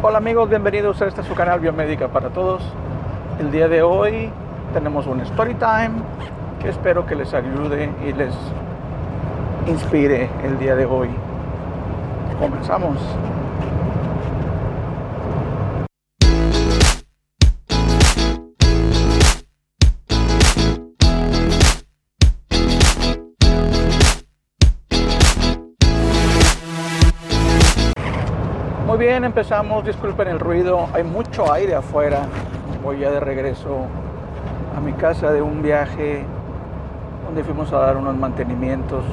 Hola amigos, bienvenidos a este su canal Biomédica para Todos. El día de hoy tenemos un story time que espero que les ayude y les inspire el día de hoy. Comenzamos. Muy bien, empezamos. Disculpen el ruido. Hay mucho aire afuera. Voy ya de regreso a mi casa de un viaje donde fuimos a dar unos mantenimientos.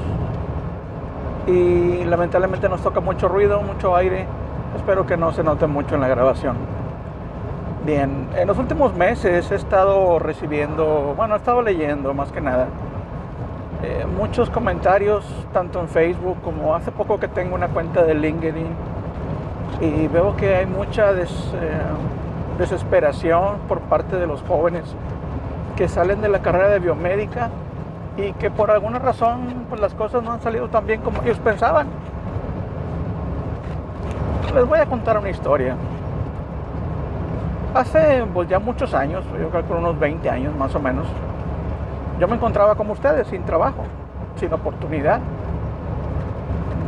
Y lamentablemente nos toca mucho ruido, mucho aire. Espero que no se note mucho en la grabación. Bien, en los últimos meses he estado recibiendo, bueno, he estado leyendo más que nada, eh, muchos comentarios, tanto en Facebook como hace poco que tengo una cuenta de LinkedIn y veo que hay mucha eh, desesperación por parte de los jóvenes que salen de la carrera de biomédica y que por alguna razón pues, las cosas no han salido tan bien como ellos pensaban. Les voy a contar una historia. Hace pues, ya muchos años, yo creo que unos 20 años más o menos, yo me encontraba como ustedes, sin trabajo, sin oportunidad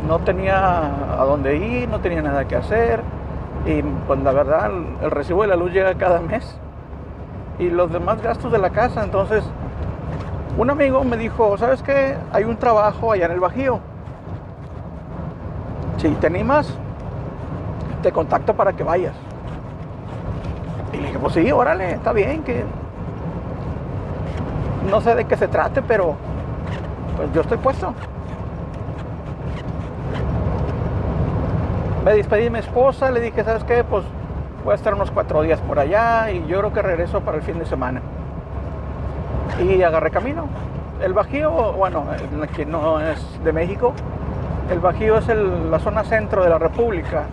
no tenía a dónde ir, no tenía nada que hacer. Y pues la verdad, el recibo de la luz llega cada mes. Y los demás gastos de la casa. Entonces, un amigo me dijo, ¿sabes qué? Hay un trabajo allá en el Bajío. Si te animas, te contacto para que vayas. Y le dije, pues sí, órale, está bien, que no sé de qué se trate, pero pues yo estoy puesto. Me despedí de mi esposa, le dije, ¿sabes qué? Pues voy a estar unos cuatro días por allá y yo creo que regreso para el fin de semana. Y agarré camino. El Bajío, bueno, que no es de México, el Bajío es la zona centro de la República.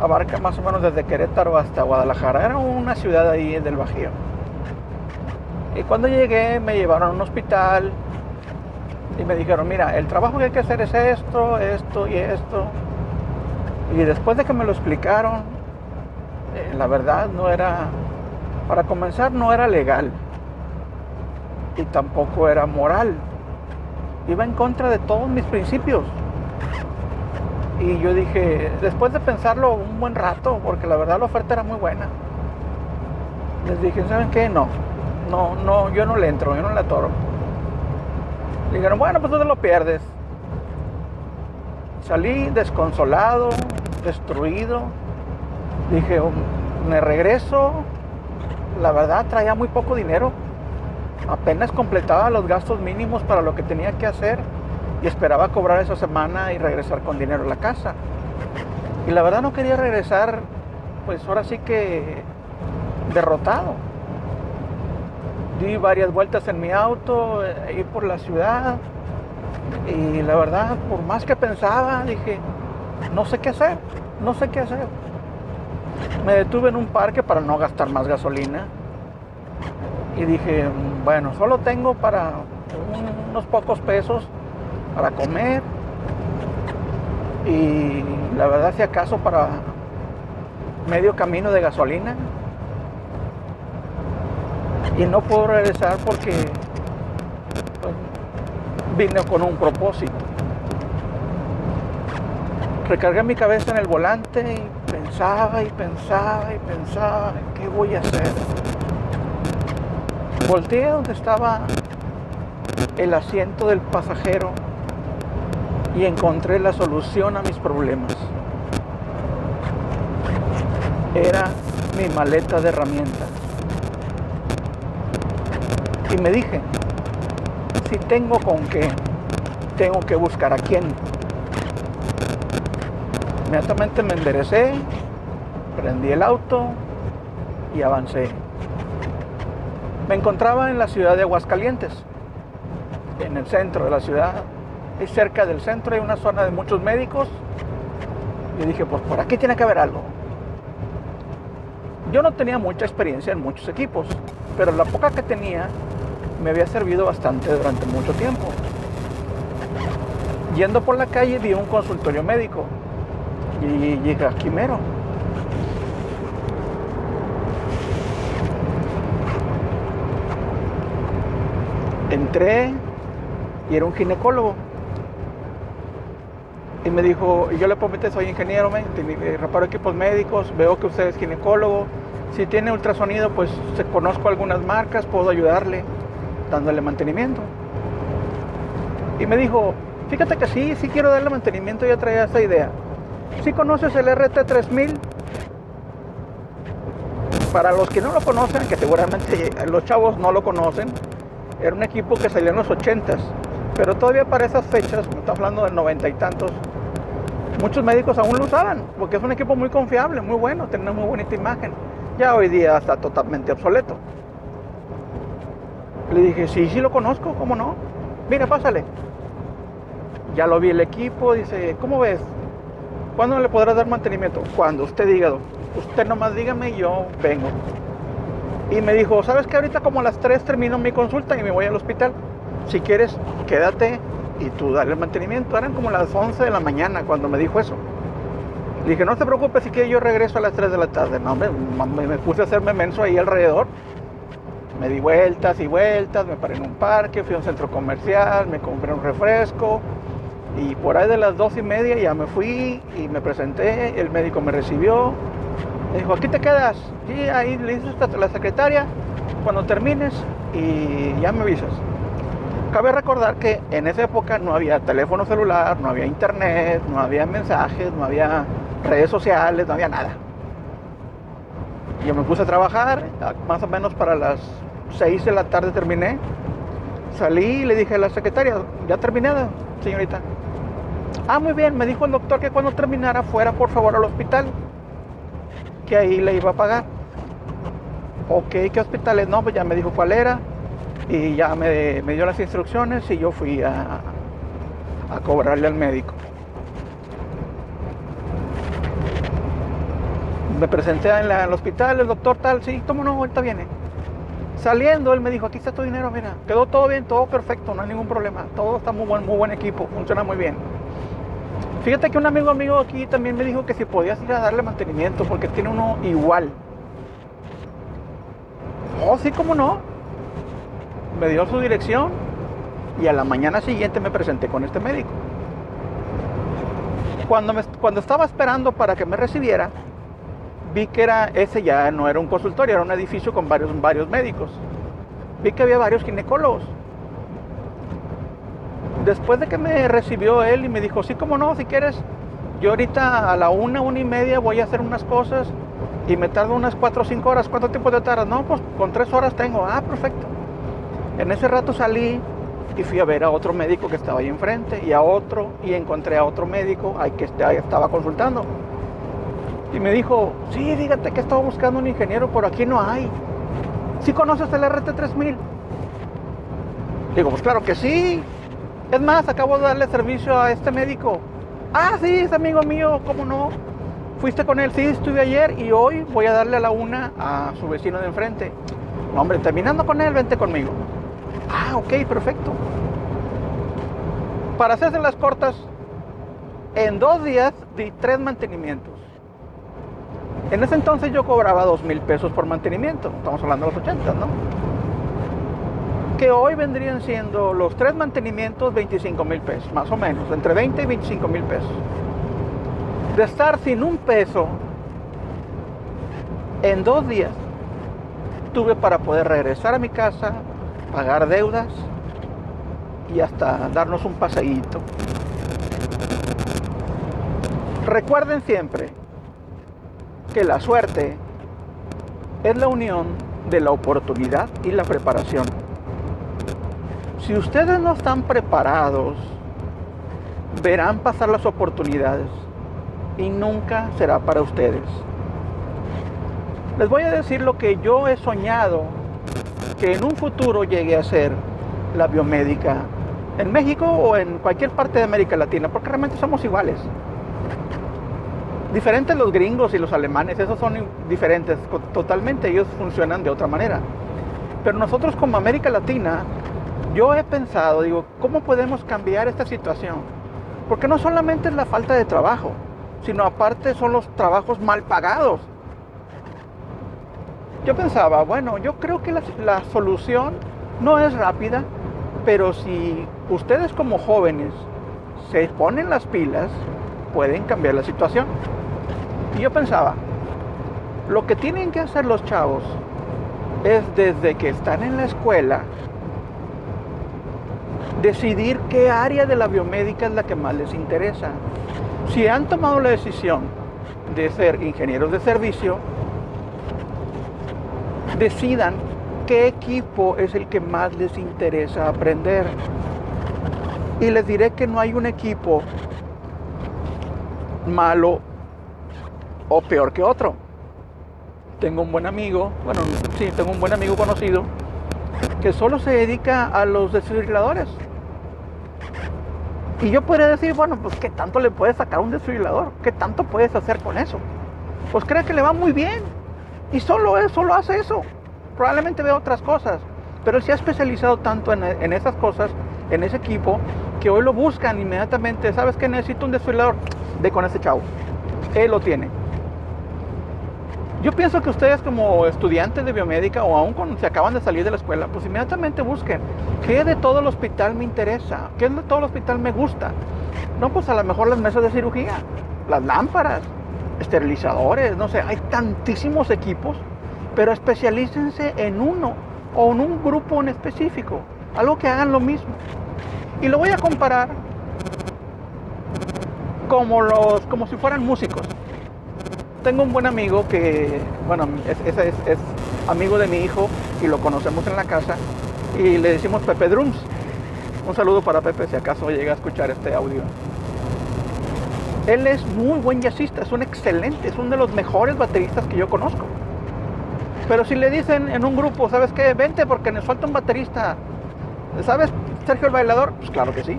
Abarca más o menos desde Querétaro hasta Guadalajara. Era una ciudad ahí del Bajío. Y cuando llegué me llevaron a un hospital y me dijeron, mira, el trabajo que hay que hacer es esto, esto y esto y después de que me lo explicaron, eh, la verdad no era, para comenzar no era legal y tampoco era moral. Iba en contra de todos mis principios. Y yo dije, después de pensarlo un buen rato, porque la verdad la oferta era muy buena, les dije, ¿saben qué? No, no, no, yo no le entro, yo no le atoro. dijeron, bueno, pues tú te lo pierdes. Salí desconsolado, destruido. Dije, oh, me regreso. La verdad traía muy poco dinero. Apenas completaba los gastos mínimos para lo que tenía que hacer y esperaba cobrar esa semana y regresar con dinero a la casa. Y la verdad no quería regresar, pues ahora sí que derrotado. Di varias vueltas en mi auto, eh, ir por la ciudad. Y la verdad, por más que pensaba, dije, no sé qué hacer, no sé qué hacer. Me detuve en un parque para no gastar más gasolina. Y dije, bueno, solo tengo para unos pocos pesos para comer. Y la verdad si acaso para medio camino de gasolina. Y no puedo regresar porque pues, vine con un propósito recargué mi cabeza en el volante y pensaba y pensaba y pensaba, ¿qué voy a hacer? Volteé donde estaba el asiento del pasajero y encontré la solución a mis problemas. Era mi maleta de herramientas. Y me dije, si tengo con qué, tengo que buscar a quién. Inmediatamente me enderecé, prendí el auto y avancé. Me encontraba en la ciudad de Aguascalientes, en el centro de la ciudad. Y cerca del centro hay una zona de muchos médicos. Y dije, pues por aquí tiene que haber algo. Yo no tenía mucha experiencia en muchos equipos, pero la poca que tenía me había servido bastante durante mucho tiempo. Yendo por la calle vi un consultorio médico y llega aquí mero. Entré y era un ginecólogo. Y me dijo, y yo le comenté, soy ingeniero, me, eh, reparo equipos médicos, veo que usted es ginecólogo. Si tiene ultrasonido, pues se conozco algunas marcas, puedo ayudarle dándole mantenimiento. Y me dijo, fíjate que sí, sí quiero darle mantenimiento, ya traía esa idea. Si conoces el RT3000, para los que no lo conocen, que seguramente los chavos no lo conocen, era un equipo que salió en los 80s, pero todavía para esas fechas, estamos hablando del noventa y tantos, muchos médicos aún lo usaban, porque es un equipo muy confiable, muy bueno, tiene una muy bonita imagen. Ya hoy día está totalmente obsoleto. Le dije, sí, sí lo conozco, ¿cómo no? Mira, pásale. Ya lo vi el equipo, dice, ¿cómo ves? ¿Cuándo le podrás dar mantenimiento? Cuando usted diga, usted nomás dígame y yo vengo. Y me dijo, ¿sabes que ahorita como a las 3 termino mi consulta y me voy al hospital? Si quieres, quédate y tú dale el mantenimiento. Eran como las 11 de la mañana cuando me dijo eso. Le dije, no te preocupes, si que yo regreso a las 3 de la tarde. No, me, me puse a hacerme menso ahí alrededor. Me di vueltas y vueltas, me paré en un parque, fui a un centro comercial, me compré un refresco, y por ahí de las dos y media ya me fui y me presenté, el médico me recibió, dijo, aquí te quedas, y ahí le dices a la secretaria, cuando termines y ya me avisas. Cabe recordar que en esa época no había teléfono celular, no había internet, no había mensajes, no había redes sociales, no había nada. Yo me puse a trabajar, más o menos para las 6 de la tarde terminé. Salí y le dije a la secretaria, ya terminé, señorita. Ah, muy bien, me dijo el doctor que cuando terminara fuera por favor al hospital, que ahí le iba a pagar. Ok, ¿qué hospital es? No, pues ya me dijo cuál era y ya me, dio las instrucciones y yo fui a, a cobrarle al médico. Me presenté en, el hospital, el doctor tal, sí, ¿cómo no? Ahorita viene. Saliendo, él me dijo, aquí está tu dinero, mira, quedó todo bien, todo perfecto, no hay ningún problema, todo está muy buen, muy buen equipo, funciona muy bien. Fíjate que un amigo amigo aquí también me dijo que si podías ir a darle mantenimiento porque tiene uno igual. Oh, sí, cómo no. Me dio su dirección y a la mañana siguiente me presenté con este médico. Cuando, cuando estaba esperando para que me recibiera, vi que era ese ya no era un consultorio, era un edificio con varios, varios médicos. Vi que había varios ginecólogos después de que me recibió él y me dijo, sí, como no, si quieres, yo ahorita a la una, una y media voy a hacer unas cosas y me tardo unas cuatro o cinco horas. ¿Cuánto tiempo te tardas? No, pues con tres horas tengo. Ah, perfecto. En ese rato salí y fui a ver a otro médico que estaba ahí enfrente y a otro y encontré a otro médico ahí que estaba consultando. Y me dijo, sí, dígate que estaba buscando un ingeniero, por aquí no hay. ¿Sí conoces el RT3000? Digo, pues claro que sí. Es más, acabo de darle servicio a este médico. Ah, sí, es amigo mío, ¿cómo no? Fuiste con él, sí, estuve ayer y hoy voy a darle a la una a su vecino de enfrente. Hombre, terminando con él, vente conmigo. Ah, ok, perfecto. Para hacerse las cortas, en dos días di tres mantenimientos. En ese entonces yo cobraba dos mil pesos por mantenimiento. Estamos hablando de los 80, ¿no? Que hoy vendrían siendo los tres mantenimientos 25 mil pesos, más o menos, entre 20 y 25 mil pesos. De estar sin un peso en dos días, tuve para poder regresar a mi casa, pagar deudas y hasta darnos un paseíto. Recuerden siempre que la suerte es la unión de la oportunidad y la preparación. Si ustedes no están preparados, verán pasar las oportunidades y nunca será para ustedes. Les voy a decir lo que yo he soñado que en un futuro llegue a ser la biomédica en México o en cualquier parte de América Latina, porque realmente somos iguales. Diferentes los gringos y los alemanes, esos son diferentes totalmente, ellos funcionan de otra manera. Pero nosotros como América Latina yo he pensado, digo, ¿cómo podemos cambiar esta situación? Porque no solamente es la falta de trabajo, sino aparte son los trabajos mal pagados. Yo pensaba, bueno, yo creo que la, solución no es rápida, Pero si ustedes como jóvenes se ponen las pilas, pueden cambiar la situación. Y yo pensaba, lo que tienen que hacer los chavos es desde que están en la escuela, decidir qué área de la biomédica es la que más les interesa. Si han tomado la decisión de ser ingenieros de servicio, decidan qué equipo es el que más les interesa aprender. Y les diré que no hay un equipo malo o peor que otro. Tengo un buen amigo, bueno, sí, tengo un buen amigo conocido que solo se dedica a los desfibriladores. Y yo podría decir, bueno, pues ¿qué tanto le puedes sacar un desfibrilador? ¿Qué tanto puedes hacer con eso? Pues cree que le va muy bien. Y solo, es, solo hace eso. Probablemente ve otras cosas. Pero él se ha especializado tanto en, esas cosas, en ese equipo, que hoy lo buscan inmediatamente. ¿Sabes que necesito un desfibrilador? De con ese chavo. Él lo tiene. Yo pienso que ustedes como estudiantes de biomédica o aún cuando se acaban de salir de la escuela, pues inmediatamente busquen qué de todo el hospital me interesa, qué de todo el hospital me gusta. No, pues a lo mejor las mesas de cirugía, las lámparas, esterilizadores, no sé, hay tantísimos equipos, pero especialícense en uno o en un grupo en específico, algo que hagan lo mismo. Y lo voy a comparar como, los, como si fueran músicos tengo un buen amigo que, bueno, es, es, amigo de mi hijo y lo conocemos en la casa y le decimos Pepe Drums. Un saludo para Pepe si acaso llega a escuchar este audio. Él es muy buen jazzista, es un excelente, es uno de los mejores bateristas que yo conozco. Pero si le dicen en un grupo, ¿sabes qué? Vente porque nos falta un baterista. ¿Sabes Sergio el bailador? Pues claro que sí.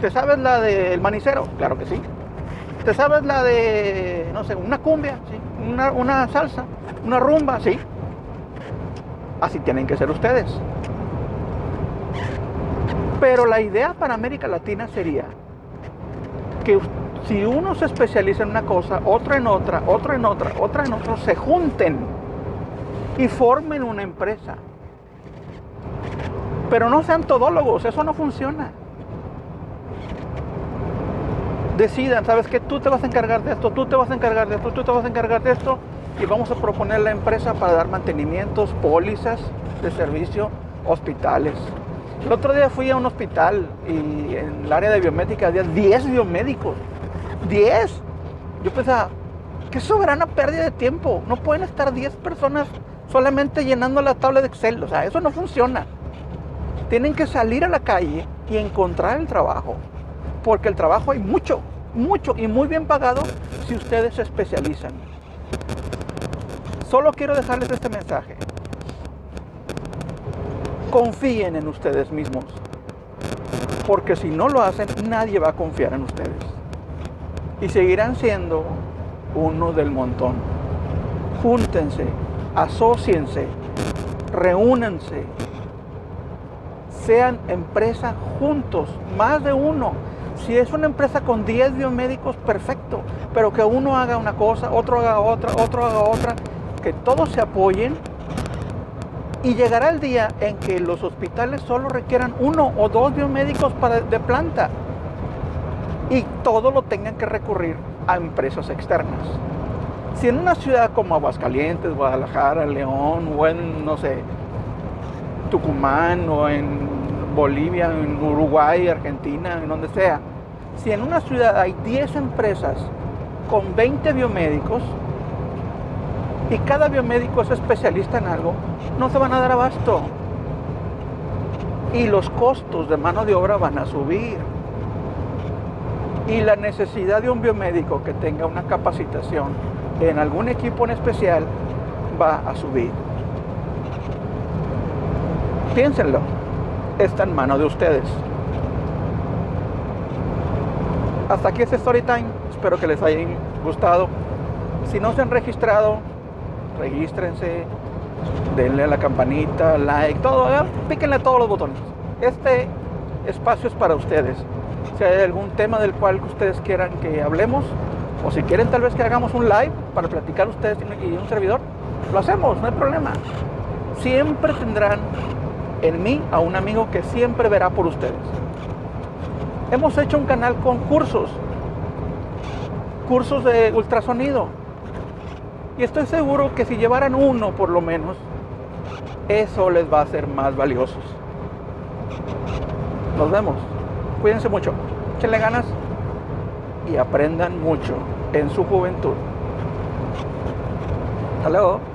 ¿Te sabes la del manicero? Claro que sí. ¿Te sabes la de, no sé, una cumbia? ¿sí? Una, una salsa, una rumba, sí. Así tienen que ser ustedes. Pero la idea para América Latina sería que si uno se especializa en una cosa, otro en otra, otro en otra, otra en otra, se junten y formen una empresa. Pero no sean todólogos, eso no funciona decidan, sabes que tú te vas a encargar de esto, tú te vas a encargar de esto, tú te vas a encargar de esto y vamos a proponer la empresa para dar mantenimientos, pólizas de servicio, hospitales. El otro día fui a un hospital y en el área de biomédica había 10 biomédicos. 10. Yo pensaba, qué soberana pérdida de tiempo. No pueden estar 10 personas solamente llenando la tabla de Excel. O sea, eso no funciona. Tienen que salir a la calle y encontrar el trabajo porque el trabajo hay mucho, mucho y muy bien pagado si ustedes se especializan. Solo quiero dejarles este mensaje. Confíen en ustedes mismos, porque si no lo hacen, nadie va a confiar en ustedes. Y seguirán siendo uno del montón. Júntense, asociense, reúnanse, sean empresa juntos, más de uno. Si es una empresa con 10 biomédicos, perfecto, pero que uno haga una cosa, otro haga otra, otro haga otra, que todos se apoyen. Y llegará el día en que los hospitales solo requieran uno o dos biomédicos para, de planta. Y todo lo tengan que recurrir a empresas externas. Si en una ciudad como Aguascalientes, Guadalajara, León o en, no sé, Tucumán o en Bolivia, en Uruguay, Argentina, en donde sea, si en una ciudad hay 10 empresas con 20 biomédicos y cada biomédico es especialista en algo, no se van a dar abasto. Y los costos de mano de obra van a subir. Y la necesidad de un biomédico que tenga una capacitación en algún equipo en especial va a subir. Piénsenlo, está en mano de ustedes. Hasta aquí este story time. Espero que les haya gustado. Si no se han registrado, regístrense, denle a la campanita, like, todo, píquenle todos los botones. Este espacio es para ustedes. Si hay algún tema del cual ustedes quieran que hablemos, o si quieren tal vez que hagamos un live para platicar ustedes y un servidor, lo hacemos, no hay problema. Siempre tendrán en mí a un amigo que siempre verá por ustedes. Hemos hecho un canal con cursos, cursos de ultrasonido. Y estoy seguro que si llevaran uno por lo menos, eso les va a hacer más valiosos. Nos vemos. Cuídense mucho. Échenle ganas y aprendan mucho en su juventud. Hasta luego.